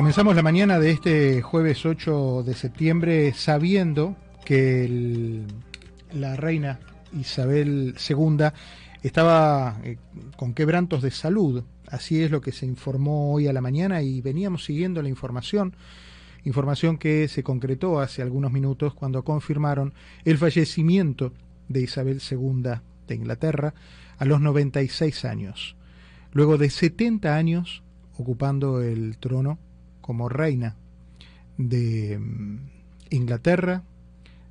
Comenzamos la mañana de este jueves 8 de septiembre sabiendo que la reina Isabel II estaba eh, con quebrantos de salud. Así es lo que se informó hoy a la mañana y veníamos siguiendo la información, información que se concretó hace algunos minutos cuando confirmaron el fallecimiento de Isabel II de Inglaterra a los 96 años. Luego de 70 años ocupando el trono como reina de mm, Inglaterra,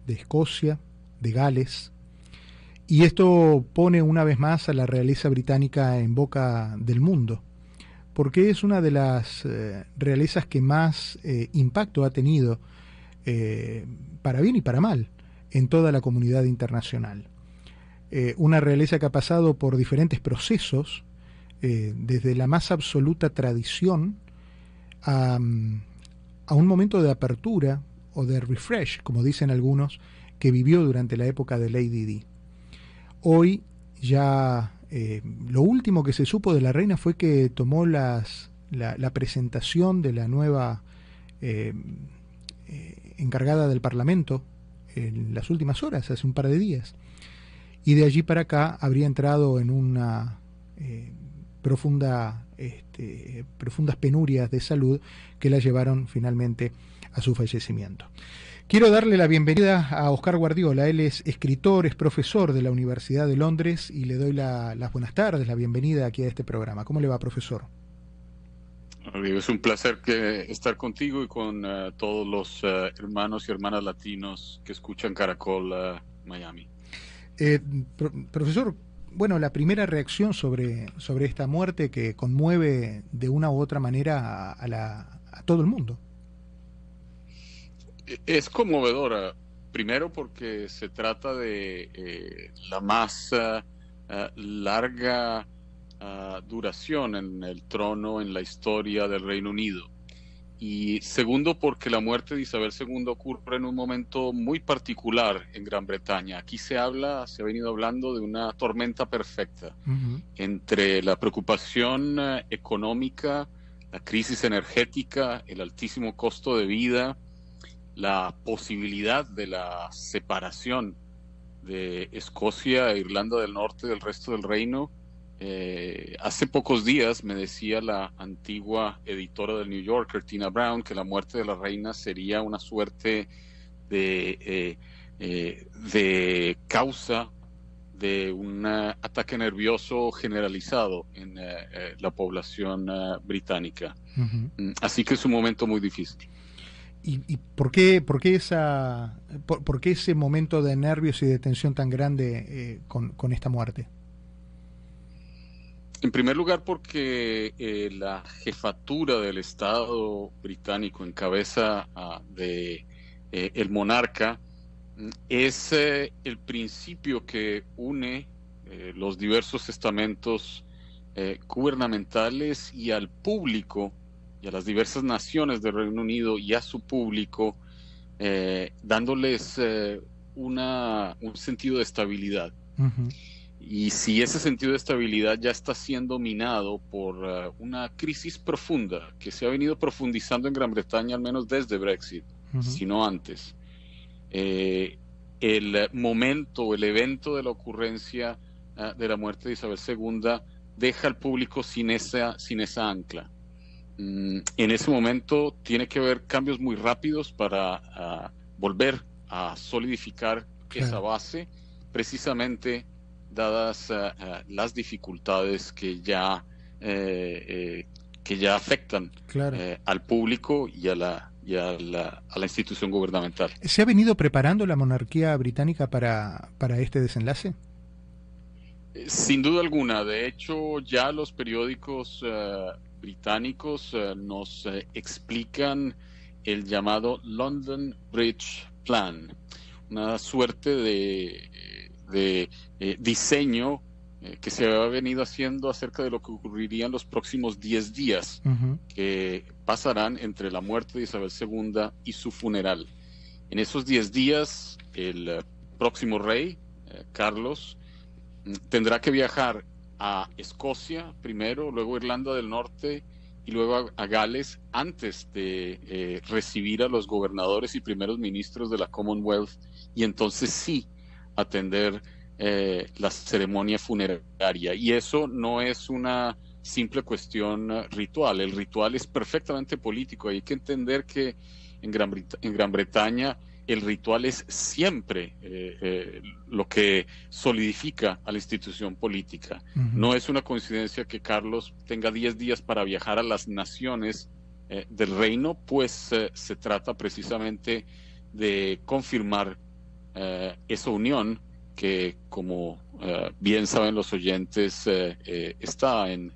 de Escocia, de Gales, y esto pone una vez más a la realeza británica en boca del mundo, porque es una de las eh, realezas que más eh, impacto ha tenido, eh, para bien y para mal, en toda la comunidad internacional. una realeza que ha pasado por diferentes procesos, desde la más absoluta tradición a, un momento de apertura o de refresh, como dicen algunos, que vivió durante la época de Lady Di. Hoy ya eh, lo último que se supo de la reina fue que tomó las, la, presentación de la nueva eh, eh, encargada del Parlamento en las últimas horas, hace un par de días. Y de allí para acá habría entrado en una profunda, este, profundas penurias de salud que la llevaron finalmente a su fallecimiento. Quiero darle la bienvenida a Oscar Guardiola. Él es escritor, es profesor de la Universidad de Londres y le doy las buenas tardes, la bienvenida aquí a este programa. ¿Cómo le va, profesor? Es un placer que estar contigo y con uh, todos los uh, hermanos y hermanas latinos que escuchan Caracol uh, Miami. Eh, profesor, bueno, la primera reacción sobre, sobre esta muerte que conmueve de una u otra manera a, la, a todo el mundo. Es conmovedora, primero porque se trata de eh, la más ah, ah, larga ah, duración en el trono en la historia del Reino Unido. Y segundo, porque la muerte de Isabel II ocurre en un momento muy particular en Gran Bretaña. Aquí se habla, se ha venido hablando de una tormenta perfecta entre la preocupación económica, la crisis energética, el altísimo costo de vida, la posibilidad de la separación de Escocia e Irlanda del Norte del resto del reino. Eh, hace pocos días me decía la antigua editora del New Yorker, Tina Brown, que la muerte de la reina sería una suerte de, eh, eh, de causa de un ataque nervioso generalizado en la población británica. Mm, así que es un momento muy difícil. ¿Y, por, qué, por, qué esa, por, qué ese momento de nervios y de tensión tan grande con, esta muerte? En primer lugar, porque eh, la jefatura del Estado británico en cabeza uh, de eh, el monarca es el principio que une los diversos estamentos gubernamentales y al público y a las diversas naciones del Reino Unido y a su público, eh, dándoles eh, una, un sentido de estabilidad. Y si ese sentido de estabilidad ya está siendo minado por eh, una crisis profunda que se ha venido profundizando en Gran Bretaña, al menos desde Brexit, si no antes, el momento, el evento de la ocurrencia de la muerte de Isabel II deja al público sin esa, sin esa ancla. Mm, en ese momento tiene que haber cambios muy rápidos para ah, volver a solidificar esa base, precisamente dadas ah, ah, las dificultades que ya, eh, eh, que ya afectan eh, al público y a la, y a la, a la, institución gubernamental. ¿Se ha venido preparando la monarquía británica para, para este desenlace? Sin duda alguna. De hecho, ya los periódicos británicos eh, nos eh, explican el llamado London Bridge Plan, una suerte de, de eh, diseño que se ha venido haciendo acerca de lo que ocurriría en los próximos 10 días, que pasarán entre la muerte de Isabel II y su funeral. En esos 10 días, el próximo rey, Carlos, mm, tendrá que viajar a Escocia primero, luego Irlanda del Norte, y luego a, Gales antes de eh, recibir a los gobernadores y primeros ministros de la Commonwealth y entonces sí atender eh, la ceremonia funeraria. Y eso no es una simple cuestión eh, ritual, el ritual es perfectamente político. Hay que entender que en Gran, en Gran Bretaña el ritual es siempre eh, eh, lo que solidifica a la institución política. No es una coincidencia que Carlos tenga 10 días para viajar a las naciones eh, del reino, pues se trata precisamente de confirmar esa unión que, como eh, bien saben los oyentes, eh, eh, está en,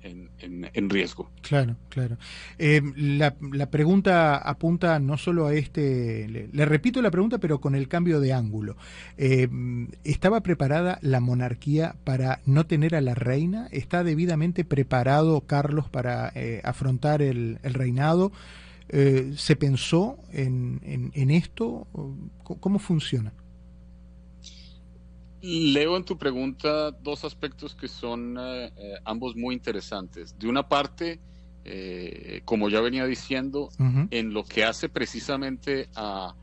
riesgo. Claro, claro. La, la, pregunta apunta no solo a este, le, repito la pregunta, pero con el cambio de ángulo. ¿Estaba preparada la monarquía para no tener a la reina? ¿Está debidamente preparado Carlos para afrontar el, el reinado? ¿Se pensó en, en esto? ¿Cómo funciona? Leo en tu pregunta dos aspectos que son eh, eh, ambos muy interesantes. De una parte, eh, como ya venía diciendo, en lo que hace precisamente a,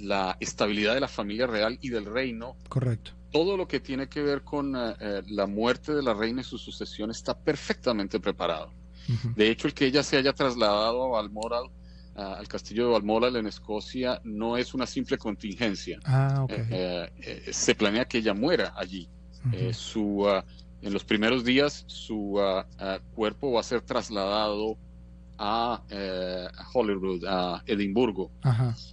la estabilidad de la familia real y del reino. Correcto. Todo lo que tiene que ver con la muerte de la reina y su sucesión está perfectamente preparado. De hecho, el que ella se haya trasladado a Balmoral al castillo de Balmoral en Escocia no es una simple contingencia. Ah, eh, eh, eh, se planea que ella muera allí. su, ah, en los primeros días su ah, cuerpo va a ser trasladado a, Hollywood, a Edimburgo.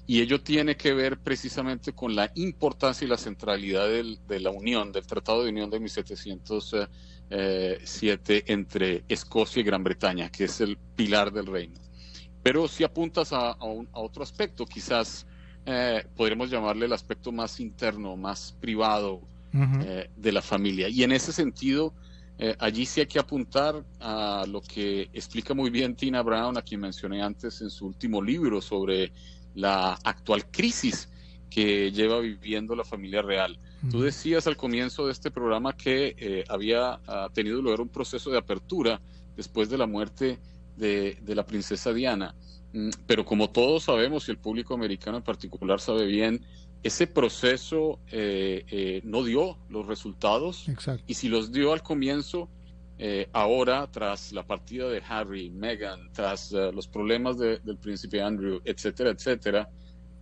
Y ello tiene que ver precisamente con la importancia y la centralidad de la unión, del Tratado de Unión de 1707 entre Escocia y Gran Bretaña, que es el pilar del reino. Pero si apuntas a, otro aspecto, quizás eh, podríamos llamarle el aspecto más interno, más privado eh, de la familia. Y en ese sentido, eh, allí sí hay que apuntar a lo que explica muy bien Tina Brown, a quien mencioné antes en su último libro sobre la actual crisis que lleva viviendo la familia real. Tú decías al comienzo de este programa que había ah, tenido lugar un proceso de apertura después de la muerte de, la princesa Diana. Mm, pero como todos sabemos, y el público americano en particular sabe bien, ese proceso eh, eh, no dio los resultados. Y si los dio al comienzo, eh, ahora, tras la partida de Harry, Meghan, tras los problemas del príncipe Andrew, etcétera, etcétera,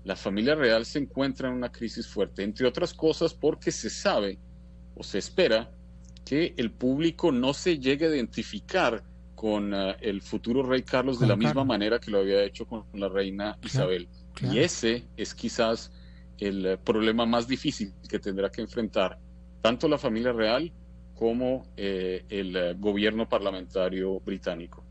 la familia real se encuentra en una crisis fuerte, entre otras cosas porque se sabe o se espera que el público no se llegue a identificar con eh, el futuro rey Carlos de la misma manera que lo había hecho con la reina Isabel. Y ese es quizás el eh, problema más difícil que tendrá que enfrentar tanto la familia real como eh, el gobierno parlamentario británico.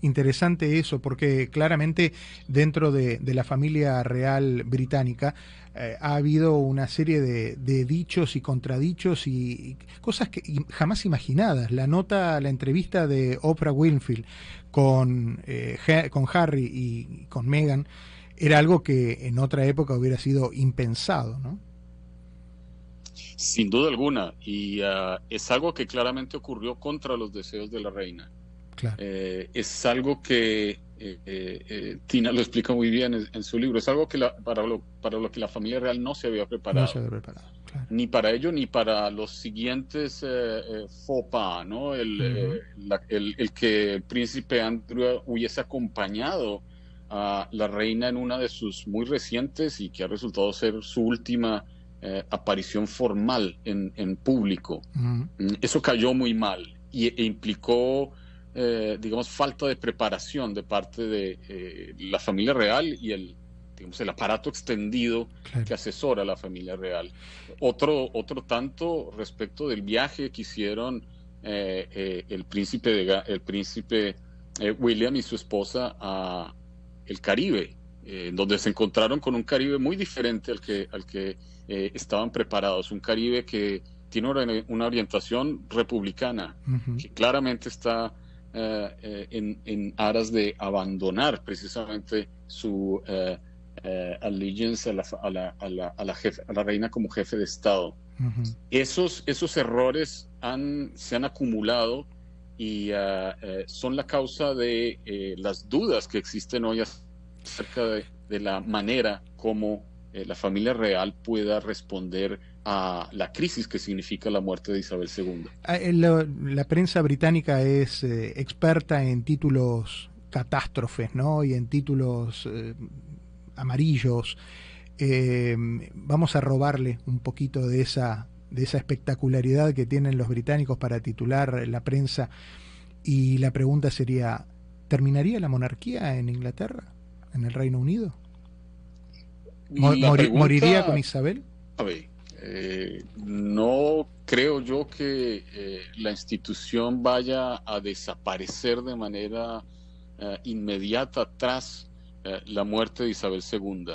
Interesante eso, porque claramente dentro de, la familia real británica eh, ha habido una serie de, dichos y contradichos y, cosas que jamás imaginadas. La nota, la entrevista de Oprah Winfield con, eh, con Harry y con Meghan era algo que en otra época hubiera sido impensado, ¿no? Sin duda alguna, y ah, es algo que claramente ocurrió contra los deseos de la reina. Eh, es algo que eh, eh, Tina lo explica muy bien en, su libro. Es algo que para, lo, para lo que la familia real no se había preparado. Ni para ello, ni para los siguientes faux pas, ¿no? El, el, que el príncipe Andrew hubiese acompañado a la reina en una de sus muy recientes y que ha resultado ser su última aparición formal en, en público. Mm, eso cayó muy mal y, e implicó eh, digamos, falta de preparación de parte de eh, la familia real y el, digamos, el aparato extendido que asesora a la familia real. Otro, otro tanto respecto del viaje que hicieron eh, el príncipe, de, el príncipe William y su esposa a el Caribe, donde se encontraron con un Caribe muy diferente al que, al que estaban preparados, un Caribe que tiene una, orientación republicana, que claramente está eh, eh, en, aras de abandonar precisamente su eh, allegiance a la, a, la, a, la, a, la jefe, a la reina como jefe de Estado. esos, esos errores han, se han acumulado y son la causa de las dudas que existen hoy acerca de, la manera como la familia real pueda responder a la crisis que significa la muerte de Isabel II. Ah, la, prensa británica es eh, experta en títulos catástrofes, ¿no? Y en títulos eh, amarillos. Eh, vamos a robarle un poquito de esa, de esa espectacularidad que tienen los británicos para titular la prensa. Y la pregunta sería, ¿terminaría la monarquía en Inglaterra, en el Reino Unido? ¿Moriría con Isabel? A ver, eh, no creo yo que eh, la institución vaya a desaparecer de manera eh, inmediata tras la muerte de Isabel II.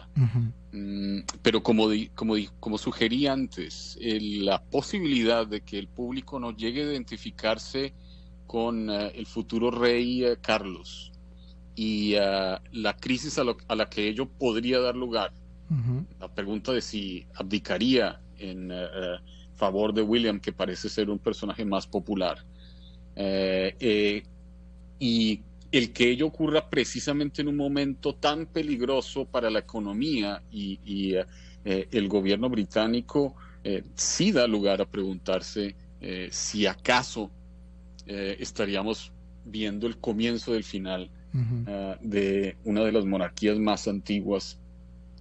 Mm, pero como, como, como sugerí antes, la posibilidad de que el público no llegue a identificarse con el futuro rey Carlos y la crisis a, la que ello podría dar lugar, la pregunta de si abdicaría en eh, favor de William, que parece ser un personaje más popular. Eh, y el que ello ocurra precisamente en un momento tan peligroso para la economía y, el gobierno británico sí da lugar a preguntarse si acaso estaríamos viendo el comienzo del final de una de las monarquías más antiguas,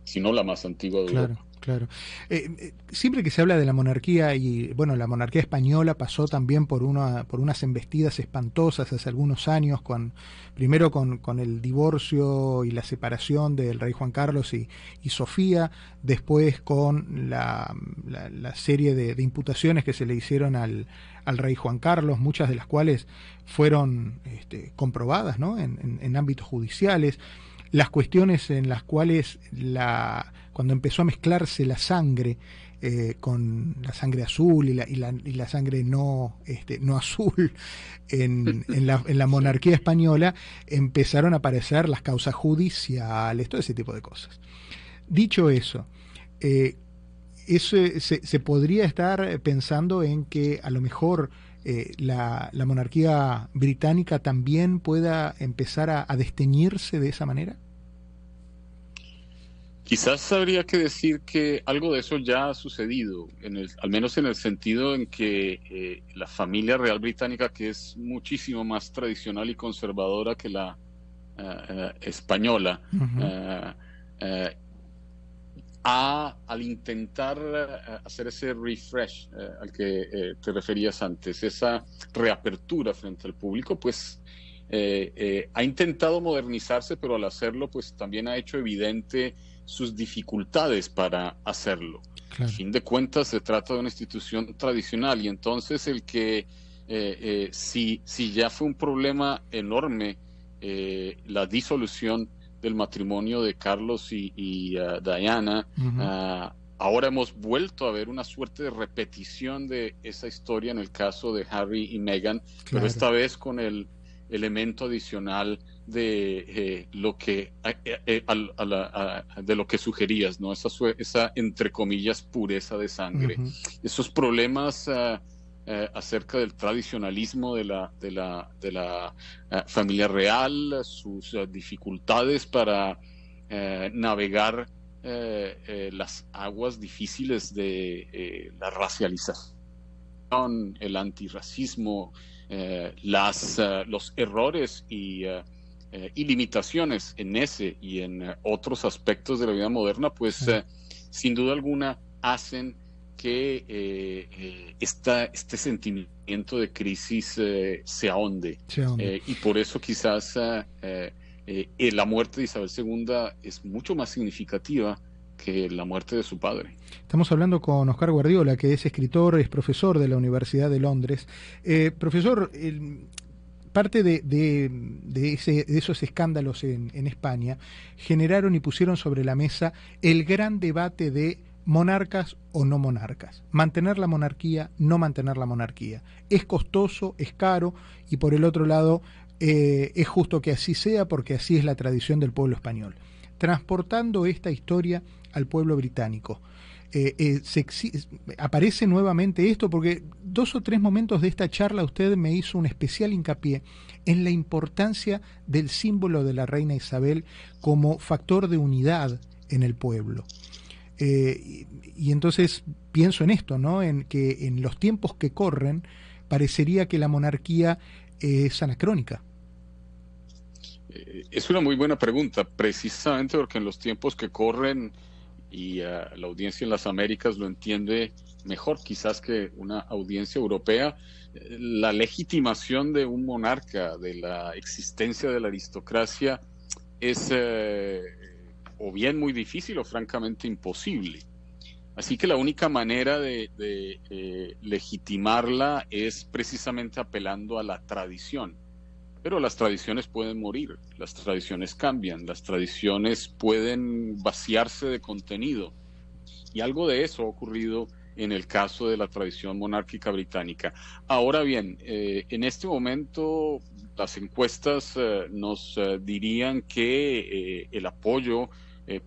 si no la más antigua de Europa. Claro. Eh, eh, siempre que se habla de la monarquía, y bueno, la monarquía española pasó también por, una, por unas embestidas espantosas hace algunos años, con, primero con, con el divorcio y la separación del rey Juan Carlos y, y Sofía, después con la, la, serie de, imputaciones que se le hicieron al, al, rey Juan Carlos, muchas de las cuales fueron este, comprobadas ¿no? en, en ámbitos judiciales las cuestiones en las cuales la, cuando empezó a mezclarse la sangre eh, con la sangre azul y la, y la, y la sangre no, este, no azul en, en, la, en, la, monarquía española, empezaron a aparecer las causas judiciales, todo ese tipo de cosas. Dicho eso, eh, eso se, se, podría estar pensando en que a lo mejor eh, la, la, monarquía británica también pueda empezar a, a desteñirse de esa manera? Quizás habría que decir que algo de eso ya ha sucedido, en el, al menos en el sentido en que eh, la familia real británica, que es muchísimo más tradicional y conservadora que la uh, española, al intentar eh, hacer ese refresh eh, al que eh, te referías antes, esa reapertura frente al público, pues ha intentado modernizarse, pero al hacerlo, pues también ha hecho evidente sus dificultades para hacerlo. A fin de cuentas, se trata de una institución tradicional y entonces el que si, si ya fue un problema enorme la disolución del matrimonio de Carlos y, uh, Diana. Uh, ahora hemos vuelto a ver una suerte de repetición de esa historia en el caso de Harry y Meghan, pero esta vez con el elemento adicional de eh, lo que eh, eh, de lo que sugerías, ¿no? Esa, esa entre comillas pureza de sangre. Esos problemas uh, eh, acerca del tradicionalismo de la, de la, de la eh, familia real, sus eh, dificultades para navegar las aguas difíciles de la racialización, el antirracismo, las, los errores y, y, limitaciones en ese y en otros aspectos de la vida moderna, pues sin duda alguna hacen que eh, eh este sentimiento de crisis eh, se ahonde. Eh, y por eso quizás la muerte de Isabel II es mucho más significativa que la muerte de su padre. Estamos hablando con Oscar Guardiola, que es escritor, es profesor de la Universidad de Londres. profesor, parte de, esos escándalos en, en España generaron y pusieron sobre la mesa el gran debate de monarcas o no monarcas, mantener la monarquía, no mantener la monarquía. Es costoso, es caro y por el otro lado eh, es justo que así sea porque así es la tradición del pueblo español. Transportando esta historia al pueblo británico, se aparece nuevamente esto, porque dos o tres momentos de esta charla usted me hizo un especial hincapié en la importancia del símbolo de la reina Isabel como factor de unidad en el pueblo. y, y entonces pienso en esto, ¿no? En que en los tiempos que corren parecería que la monarquía es anacrónica. Eh, es una muy buena pregunta, precisamente porque en los tiempos que corren, y uh, la audiencia en las Américas lo entiende mejor quizás que una audiencia europea, eh, la legitimación de un monarca, de la existencia de la aristocracia, es uh, o bien muy difícil o francamente imposible. Así que la única manera de, de eh, legitimarla es precisamente apelando a la tradición. Pero las tradiciones pueden morir, las tradiciones cambian, las tradiciones pueden vaciarse de contenido. Y algo de eso ha ocurrido en el caso de la tradición monárquica británica. Ahora bien, eh, en este momento las encuestas eh, nos eh, dirían que el apoyo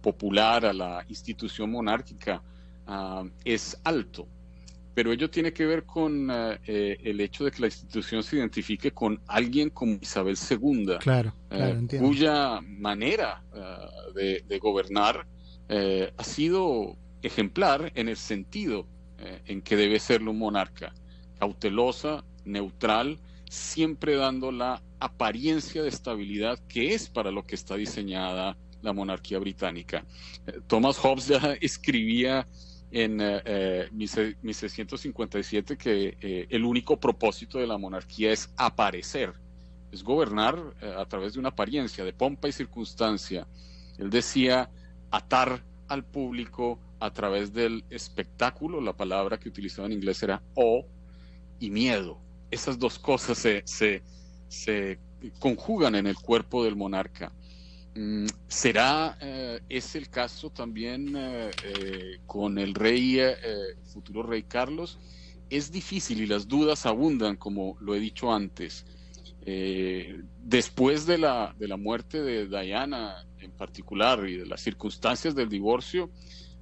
popular a la institución monárquica uh, es alto, pero ello tiene que ver con uh, eh, el hecho de que la institución se identifique con alguien como Isabel II, claro, claro, eh, cuya manera uh, de, de, gobernar eh, ha sido ejemplar en el sentido eh, en que debe serlo un monarca, cautelosa, neutral, siempre dando la apariencia de estabilidad que es para lo que está diseñada la monarquía británica. Eh, Thomas Hobbes ya escribía en eh, 1657 que eh, el único propósito de la monarquía es aparecer, es gobernar eh, a través de una apariencia, de pompa y circunstancia. Él decía atar al público a través del espectáculo, la palabra que utilizaba en inglés era o y miedo. Esas dos cosas se, se, se conjugan en el cuerpo del monarca. Mm, ¿Será eh, es el caso también eh, eh, con el rey, eh, futuro rey Carlos? Es difícil y las dudas abundan, como lo he dicho antes. Eh, después de la, de la muerte de Diana en particular y de las circunstancias del divorcio,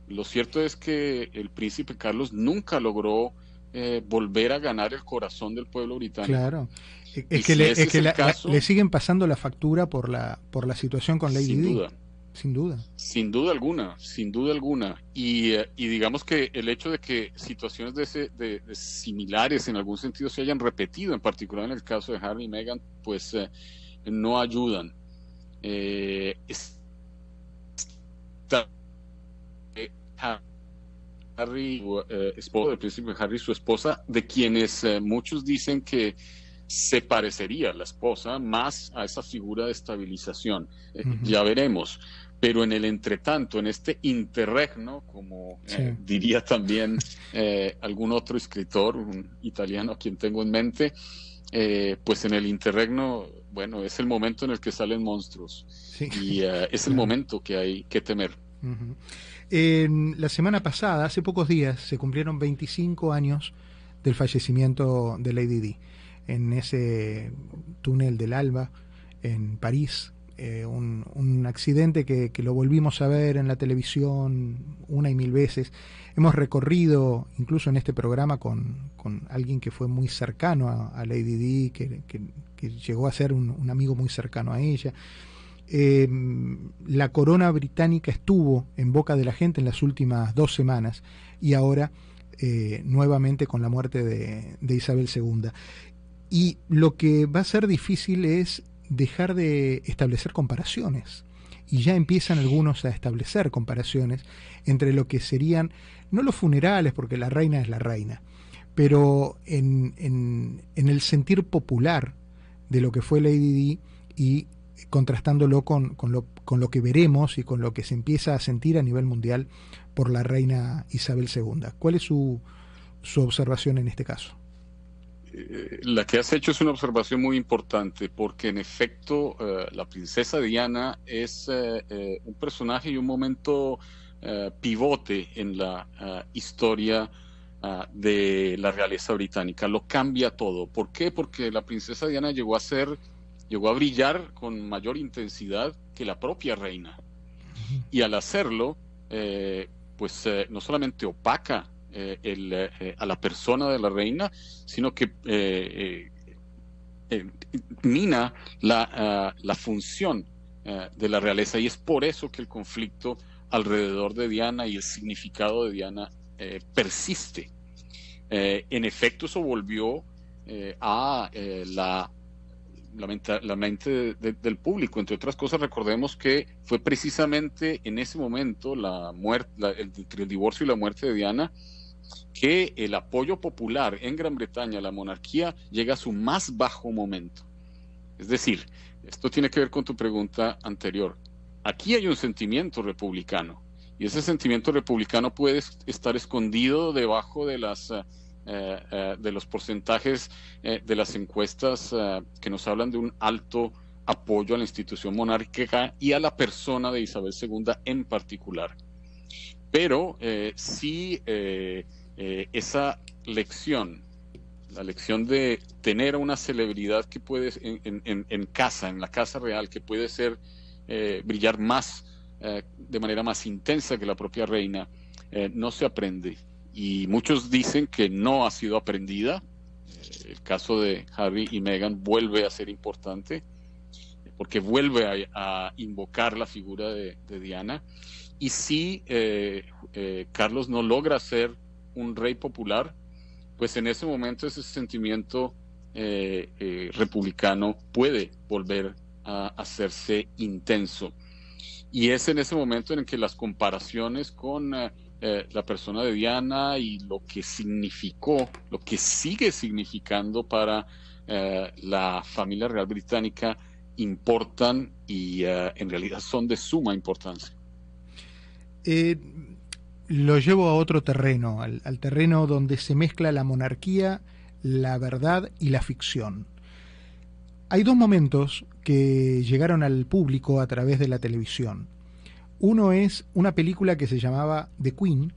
lo cierto es que el príncipe Carlos nunca logró eh, volver a ganar el corazón del pueblo británico. Claro. Es que, si le, es que la, caso, le, siguen pasando la factura por la por la situación con Lady sin Di. duda. Sin duda. Sin duda alguna, sin duda alguna. Y, eh, y digamos que el hecho de que situaciones de, ese, de, de, similares en algún sentido se hayan repetido, en particular en el caso de Harry y Meghan, pues eh, no ayudan. Eh, está, Harry, eh, esposo del príncipe Harry, su esposa, de quienes eh, muchos dicen que se parecería la esposa más a esa figura de estabilización. Eh, uh -huh. Ya veremos. Pero en el entretanto, en este interregno, como sí. eh, diría también eh, algún otro escritor, un italiano a quien tengo en mente, pues en el interregno, bueno, es el momento en el que salen monstruos. Sí. Y uh, es el momento que hay que temer. Uh -huh. La semana pasada, hace pocos días, se cumplieron 25 años del fallecimiento de Lady Di en ese túnel del Alba en París. Eh, un, un, accidente que, que, lo volvimos a ver en la televisión una y mil veces. Hemos recorrido, incluso en este programa, con, con alguien que fue muy cercano a, a Lady Di, que, que, llegó a ser un, un, amigo muy cercano a ella. Eh, la corona británica estuvo en boca de la gente en las últimas dos semanas y ahora eh, nuevamente con la muerte de, de Isabel II. Y lo que va a ser difícil es dejar de establecer comparaciones. Y ya empiezan algunos a establecer comparaciones entre lo que serían, no los funerales, porque la reina es la reina, pero en, en, el sentir popular de lo que fue Lady Di y contrastándolo con, con, lo, con lo que veremos y con lo que se empieza a sentir a nivel mundial por la reina Isabel II. ¿Cuál es su, su observación en este caso? Eh, la que has hecho es una observación muy importante porque en efecto uh, la princesa Diana es uh, un personaje y un momento pivote en la historia de la realeza británica. Lo cambia todo. ¿Por qué? Porque la princesa Diana llegó a ser, llegó a brillar con mayor intensidad que la propia reina. Y al hacerlo, pues no solamente opaca el, a la persona de la reina, sino que mina la, la función de la realeza. Y es por eso que el conflicto alrededor de Diana y el significado de Diana persiste. en efecto, eso volvió a la la mente, del público. Entre otras cosas, recordemos que fue precisamente en ese momento, la muerte, el, entre el divorcio y la muerte de Diana, que el apoyo popular en Gran Bretaña a la monarquía llega a su más bajo momento. Es decir, esto tiene que ver con tu pregunta anterior. Aquí hay un sentimiento republicano y ese sentimiento republicano puede estar escondido debajo de las de los porcentajes eh, de las encuestas que nos hablan de un alto apoyo a la institución monárquica y a la persona de Isabel II en particular. Pero sí esa lección, la lección de tener una celebridad que puede en, casa, en la casa real, que puede ser brillar más de manera más intensa que la propia reina, no se aprende y muchos dicen que no ha sido aprendida. Eh, el caso de Harry y Meghan vuelve a ser importante porque vuelve a, invocar la figura de, Diana. Y si eh, eh, Carlos no logra ser un rey popular, pues en ese momento ese sentimiento republicano puede volver a hacerse intenso. Y es en ese momento en que las comparaciones con eh, la persona de Diana y lo que significó, lo que sigue significando para eh, la familia real británica importan y eh, en realidad son de suma importancia. lo llevo a otro terreno, al, al terreno donde se mezcla la monarquía, la verdad y la ficción. Hay dos momentos que llegaron al público a través de la televisión. Uno es una película que se llamaba The Queen,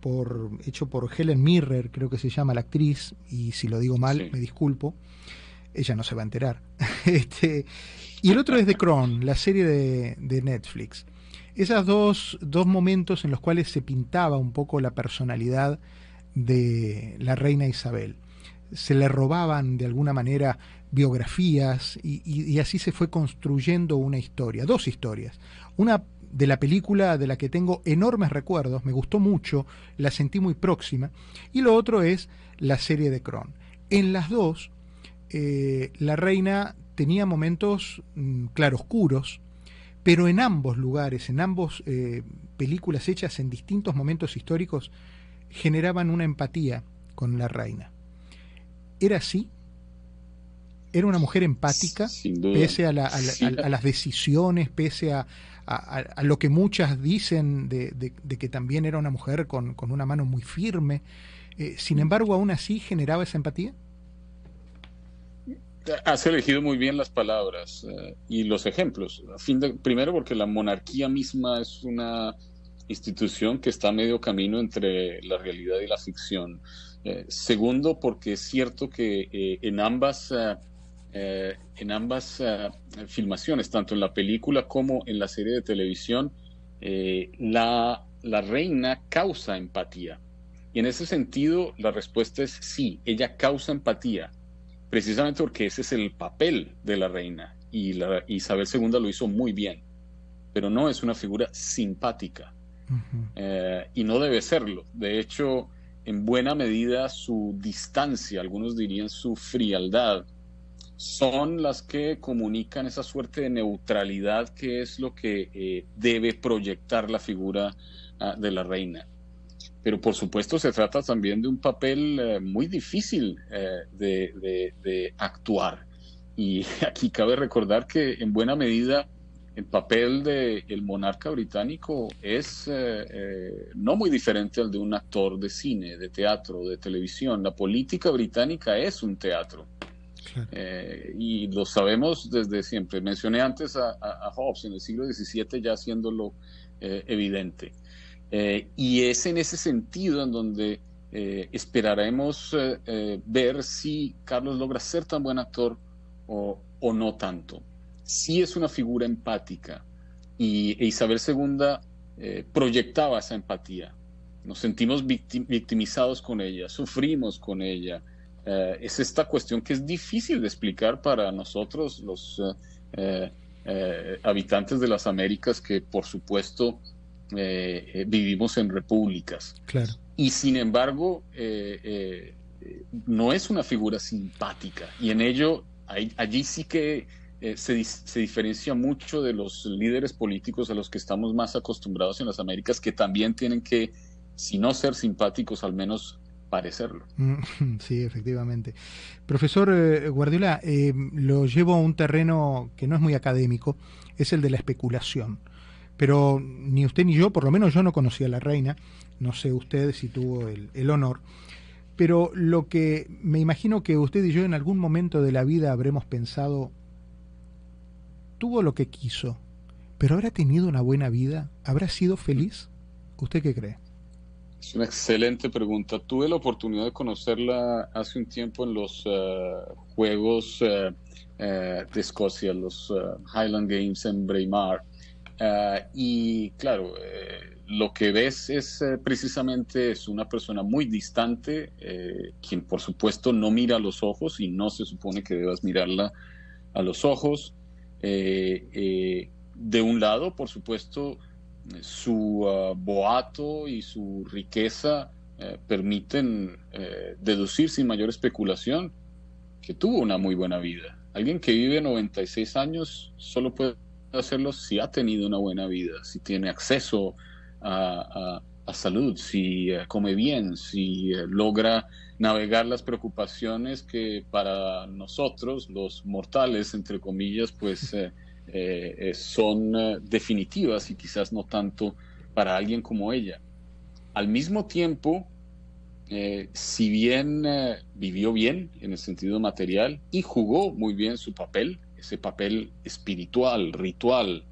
por, hecho por Helen Mirren, creo que se llama la actriz, y si lo digo mal, me disculpo. Ella no se va a enterar. este, y el otro es The Crown, la serie de, Netflix. Esos dos, dos momentos en los cuales se pintaba un poco la personalidad de la reina Isabel. Se le robaban de alguna manera biografías y, y, así se fue construyendo una historia, dos historias. Una de la película de la que tengo enormes recuerdos, me gustó mucho, la sentí muy próxima, y lo otro es la serie de Kron. En las dos, eh, la reina tenía momentos mm, claroscuros, pero en ambos lugares, en ambos eh, películas hechas en distintos momentos históricos, generaban una empatía con la reina. ¿Era así? ¿Era una mujer empática, pese a las decisiones, pese a, a, lo que muchas dicen de, que también era una mujer con, una mano muy firme. Eh, sin embargo, aún así generaba esa empatía. Has elegido muy bien las palabras eh, y los ejemplos. fin primero porque la monarquía misma es una institución que está a medio camino entre la realidad y la ficción. Eh, segundo, porque es cierto que en ambas eh, en ambas eh, filmaciones, tanto en la película como en la serie de televisión, eh, la, la reina causa empatía. Y en ese sentido, la respuesta es sí, ella causa empatía, precisamente porque ese es el papel de la reina. Y la, Isabel II lo hizo muy bien, pero no es una figura simpática. y no debe serlo. De hecho, en buena medida su distancia, algunos dirían su frialdad, son las que comunican esa suerte de neutralidad que es lo que eh, debe proyectar la figura ah, de la reina. Pero por supuesto se trata también de un papel eh, muy difícil eh, de, actuar. Y aquí cabe recordar que en buena medida el papel del monarca británico es no muy diferente al de un actor de cine, de teatro, de televisión. La política británica es un teatro eh, y lo sabemos desde siempre. Mencioné antes a, Hobbes en el siglo XVII ya haciéndolo eh, evidente. Eh, y es en ese sentido en donde esperaremos ver si Carlos logra ser tan buen actor o, o no tanto. Si es una figura empática y e Isabel II proyectaba esa empatía. Nos sentimos victimizados con ella, sufrimos con ella. Es esta cuestión que es difícil de explicar para nosotros, los habitantes de las Américas, que por supuesto vivimos en repúblicas. Claro. Y sin embargo, no es una figura simpática y en ello allí sí que eh, se, se, diferencia mucho de los líderes políticos a los que estamos más acostumbrados en las Américas, que también tienen que, si no ser simpáticos, al menos parecerlo. Sí, efectivamente. Profesor eh, Guardiola, eh, lo llevo a un terreno que no es muy académico, es el de la especulación. Pero ni usted ni yo, por lo menos yo no conocía a la reina, no sé usted si tuvo el, el honor, pero lo que me imagino que usted y yo en algún momento de la vida habremos pensado, tuvo lo que quiso, pero habrá tenido una buena vida, habrá sido feliz. ¿Usted qué cree? Es una excelente pregunta. Tuve la oportunidad de conocerla hace un tiempo en los eh, Juegos eh, eh, de Escocia, los Highland Games en Braemar. y claro, lo que ves es precisamente es una persona muy distante, quien por supuesto no mira a los ojos y no se supone que debas mirarla a los ojos. De un lado, por supuesto, su uh, boato y su riqueza permiten deducir sin mayor especulación que tuvo una muy buena vida. Alguien que vive 96 años solo puede hacerlo si ha tenido una buena vida, si tiene acceso a, salud, si eh, come bien, si eh, logra navegar las preocupaciones que para nosotros, los mortales, entre comillas, pues eh, son definitivas y quizás no tanto para alguien como ella. Al mismo tiempo, si bien vivió bien en el sentido material y jugó muy bien su papel, ese papel espiritual, ritual,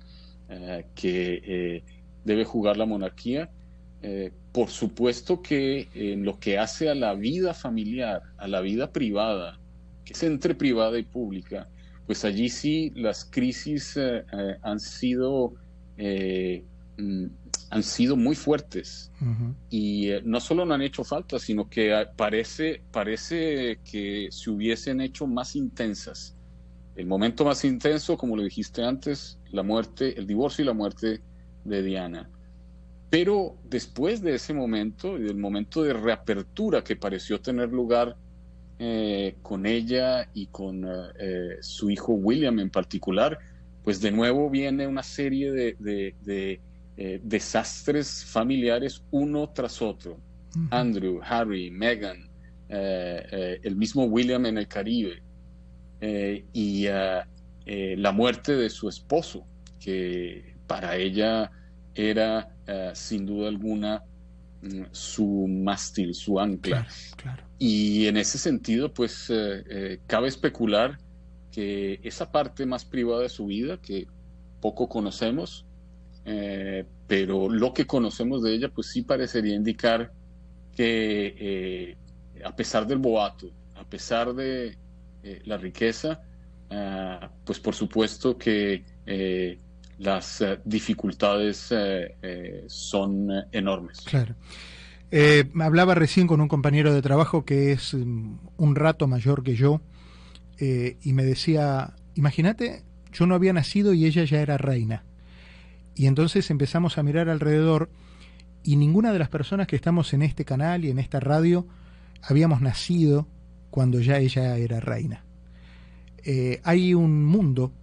que debe jugar la monarquía. Eh, por supuesto que en lo que hace a la vida familiar, a la vida privada, que es entre privada y pública, pues allí sí las crisis eh, eh, han sido mm, han sido muy fuertes y no solo no han hecho falta, sino que parece, parece que se hubiesen hecho más intensas. El momento más intenso, como lo dijiste antes, la muerte, el divorcio y la muerte de Diana. Pero después de ese momento y del momento de reapertura que pareció tener lugar eh, con ella y con eh, eh, su hijo William en particular, pues de nuevo viene una serie de, desastres familiares uno tras otro. Andrew, Harry, Meghan, el mismo William en el Caribe y la muerte de su esposo, que para ella era sin duda alguna su mástil, su ancla. Y en ese sentido, pues eh, eh, cabe especular que esa parte más privada de su vida, que poco conocemos, pero lo que conocemos de ella, pues sí parecería indicar que a pesar del boato, a pesar de la riqueza, pues por supuesto que las eh, dificultades eh, eh, son enormes. Claro. hablaba recién con un compañero de trabajo que es mm, un rato mayor que yo y me decía, imagínate, yo no había nacido y ella ya era reina. Y entonces empezamos a mirar alrededor y ninguna de las personas que estamos en este canal y en esta radio habíamos nacido cuando ya ella era reina. hay un mundo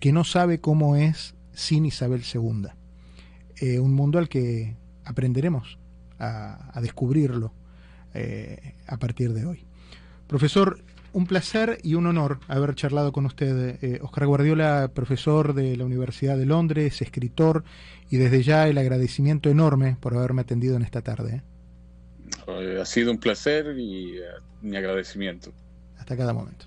que no sabe cómo es sin Isabel II. Eh, un mundo al que aprenderemos a, descubrirlo eh, a partir de hoy. Profesor, un placer y un honor haber charlado con usted. Eh, Oscar Guardiola, profesor de la Universidad de Londres, escritor, y desde ya el agradecimiento enorme por haberme atendido en esta tarde. ha sido un placer y mi agradecimiento. Hasta cada momento.